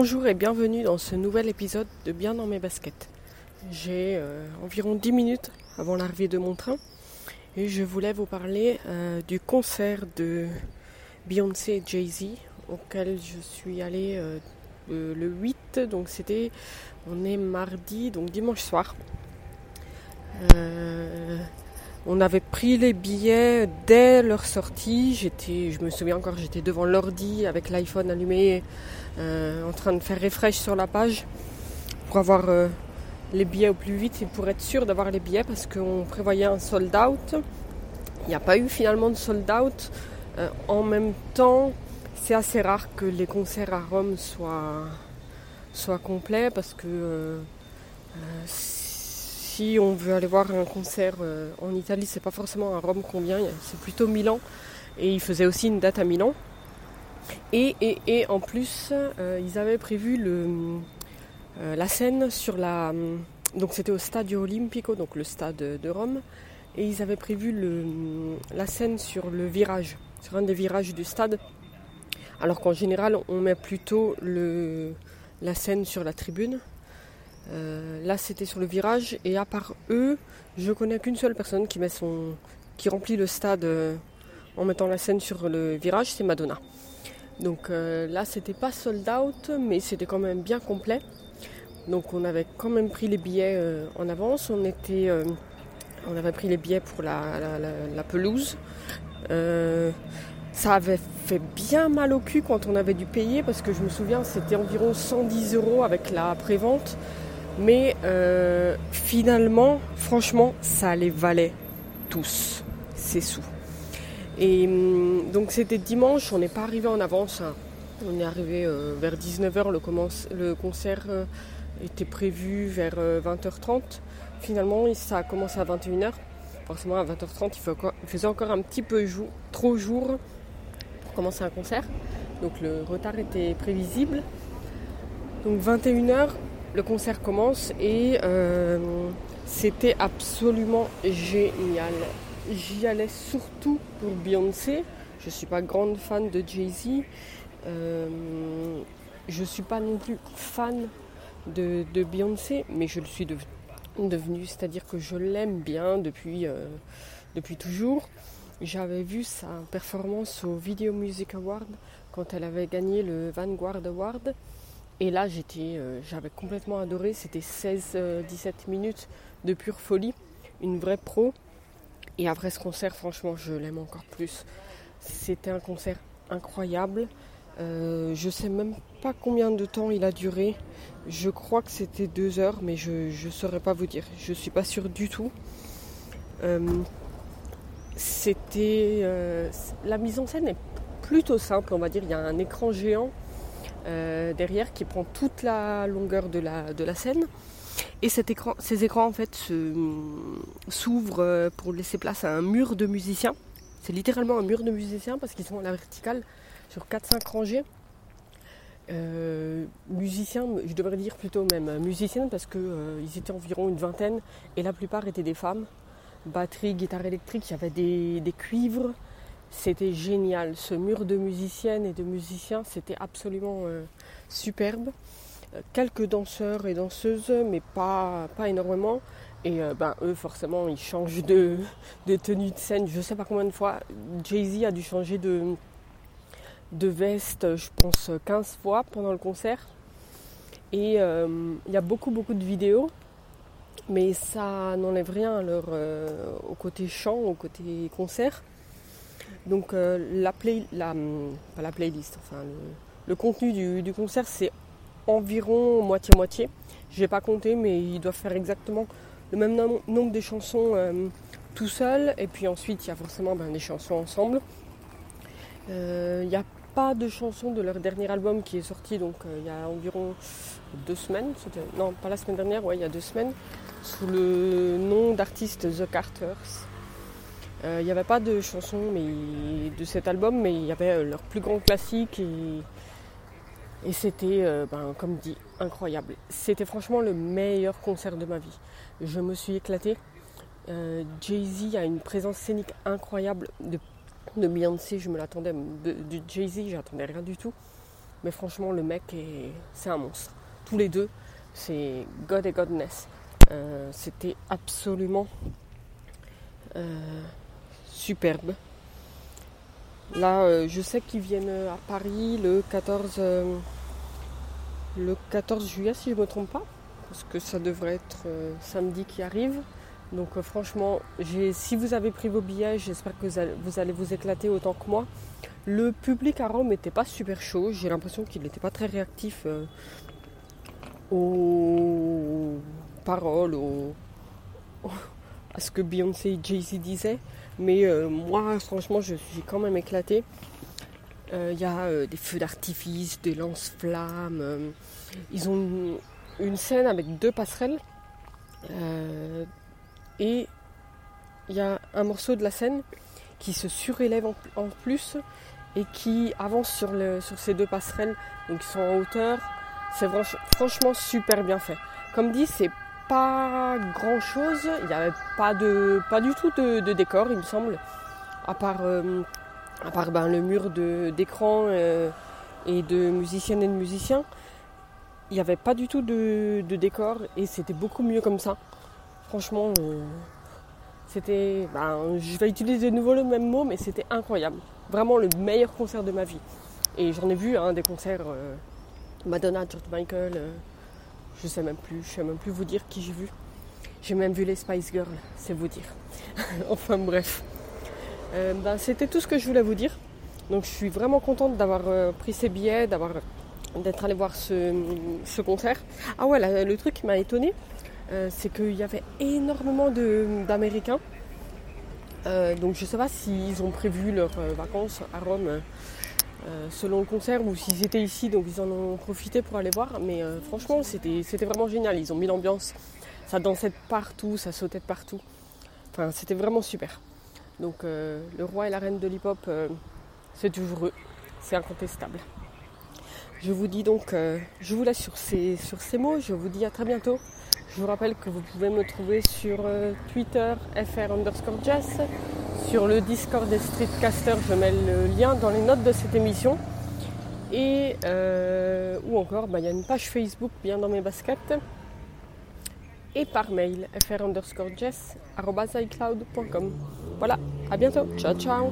Bonjour et bienvenue dans ce nouvel épisode de Bien dans mes baskets. J'ai euh, environ 10 minutes avant l'arrivée de mon train et je voulais vous parler euh, du concert de Beyoncé et Jay-Z auquel je suis allée euh, le 8, donc c'était, on est mardi, donc dimanche soir. On avait pris les billets dès leur sortie. J'étais, je me souviens encore, j'étais devant l'ordi avec l'iPhone allumé euh, en train de faire refresh sur la page pour avoir euh, les billets au plus vite et pour être sûr d'avoir les billets parce qu'on prévoyait un sold out. Il n'y a pas eu finalement de sold out. Euh, en même temps, c'est assez rare que les concerts à Rome soient, soient complets parce que si on veut aller voir un concert en Italie, c'est pas forcément à Rome qu'on vient, c'est plutôt Milan. Et il faisait aussi une date à Milan. Et, et, en plus, euh, ils avaient prévu euh, la scène sur la. Donc c'était au Stadio Olimpico, donc le stade de Rome. Et ils avaient prévu la scène sur le virage, sur un des virages du stade. Alors qu'en général, on met plutôt la scène sur la tribune. Euh, là, c'était sur le virage. Et à part eux, je connais qu'une seule personne qui, remplit le stade en mettant la scène sur le virage, c'est Madonna. Donc euh, là, c'était pas sold out, mais c'était quand même bien complet. Donc on avait quand même pris les billets euh, en avance. On euh, avait pris les billets pour la, pelouse. ça avait fait bien mal au cul quand on avait dû payer parce que je me souviens c'était environ 110 euros avec la prévente. Mais finalement, franchement, ça les valait tous ces sous. Et hum, donc c'était dimanche, on n'est pas arrivé en avance. Hein. On est arrivé euh, vers 19h, le, concert euh, était prévu vers 20h30. Euh, Finalement, ça a commencé à 21h. Forcément, à 20h30, il, faisait encore un petit peu trop jour pour commencer un concert. Donc le retard était prévisible. Donc 21h, le concert commence et c'était absolument génial j'y allais surtout pour Beyoncé. Je ne suis pas grande fan de Jay-Z. Euh, je ne suis pas non plus fan de, Beyoncé, mais je le suis devenue. C'est-à-dire que je l'aime bien depuis, euh, depuis toujours. J'avais vu sa performance au Video Music Award quand elle avait gagné le Vanguard Award. Et là, j'étais, euh, j'avais complètement adoré. C'était 16-17 minutes de pure folie. Une vraie pro. Et après ce concert, franchement, je l'aime encore plus. C'était un concert incroyable. Euh, je sais même pas combien de temps il a duré. Je crois que c'était deux heures, mais je ne saurais pas vous dire. Je suis pas sûre du tout. Euh, c'était euh, la mise en scène est plutôt simple, on va dire. Il y a un écran géant derrière qui prend toute la longueur de la, scène. Et ces écrans en fait s'ouvrent euh, pour laisser place à un mur de musiciens. C'est littéralement un mur de musiciens parce qu'ils sont à la verticale sur 4-5 rangées. Euh, musiciens, je devrais dire plutôt même musiciennes parce qu'ils euh, étaient environ une vingtaine et la plupart étaient des femmes. Batterie, guitare électrique, il y avait des cuivres. C'était génial. Ce mur de musiciennes et de musiciens, c'était absolument superbe quelques danseurs et danseuses, mais pas, énormément. Et euh, ben, eux, forcément, ils changent de, de, tenue de scène. Je sais pas combien de fois. Jay-Z a dû changer de, de veste, je pense, 15 fois pendant le concert. Et euh, il y a beaucoup, beaucoup de vidéos. Mais ça n'enlève rien euh, au côté chant, au côté concert. Donc la, play, la, playlist, enfin le, contenu du, concert, c'est environ moitié-moitié. Je n'ai pas compté, mais ils doivent faire exactement le même nombre de chansons euh, tout seul. Et puis ensuite, il y a forcément ben, des chansons ensemble. Euh, il n'y a pas de chansons de leur dernier album qui est sorti donc euh, il y a environ deux semaines. Non, pas la semaine dernière, ouais, il y a deux semaines, sous le nom d'artiste The Carters. Il n'y avait pas de chansons de cet album, mais il y avait leur plus grand classique et c'était, euh, ben, comme dit, incroyable. C'était franchement le meilleur concert de ma vie. Je me suis éclatée. Euh, Jay-Z a une présence scénique incroyable. De, de Beyoncé, je me l'attendais. De, Jay-Z, j'attendais rien du tout. Mais franchement, le mec, est, c'est un monstre. Tous les deux, c'est God et Godness. Euh, c'était absolument euh, superbe. Là, euh, je sais qu'ils viennent à Paris le 14, le 14 juillet, si je ne me trompe pas, parce que ça devrait être samedi qui arrive. Donc franchement, si vous avez pris vos billets, j'espère que vous allez, vous éclater autant que moi. Le public à Rome n'était pas super chaud. J'ai l'impression qu'il n'était pas très réactif aux paroles, à ce que Beyoncé et Jay-Z disaient. Mais euh, moi, franchement, je suis quand même éclatée. Il euh, y a euh, des feux d'artifice, des lance-flammes. ils ont une, scène avec deux passerelles. et il y a un morceau de la scène qui se surélève en, plus et qui avance sur, le, ces deux passerelles. Donc ils sont en hauteur. C'est franchement super bien fait. Comme dit, c'est pas grand chose. Il n'y avait pas, de, pas du tout de, décor, il me semble, à part, euh, à ben, le mur d'écran euh, et de musiciennes et de musiciens. Il n'y avait pas du tout de, décor et c'était beaucoup mieux comme ça. Franchement, euh, c'était. Ben, je vais utiliser de nouveau le même mot, mais c'était incroyable. Vraiment le meilleur concert de ma vie. Et j'en ai vu hein, des concerts Madonna, George Michael je sais même plus, je sais même plus vous dire qui j'ai vu. J'ai même vu les Spice Girls, c'est vous dire. enfin bref. Euh, ben, c'était tout ce que je voulais vous dire. Donc je suis vraiment contente d'avoir euh, pris ces billets, d'avoir d'être allé voir ce, concert. Ah ouais, le truc qui m'a étonné, euh, c'est qu'il y avait énormément d'Américains. donc je ne sais pas s'ils ont prévu leurs vacances à Rome euh, selon le concert ou s'ils étaient ici, donc ils en ont profité pour aller voir. Mais euh, franchement, c'était vraiment génial. Ils ont mis l'ambiance. Ça dansait de partout, ça sautait de partout. Enfin, c'était vraiment super. Donc, euh, le roi et la reine de l'hip-hop, c'est toujours eux. C'est incontestable. Je vous dis donc, je vous laisse sur ces, sur ces mots. Je vous dis à très bientôt. Je vous rappelle que vous pouvez me trouver sur Twitter, fr underscore jazz sur le Discord des Streetcasters, je mets le lien dans les notes de cette émission. Et euh, ou encore, bah, il y a une page Facebook bien dans mes baskets. Et par mail, fr underscore Voilà, à bientôt. Ciao ciao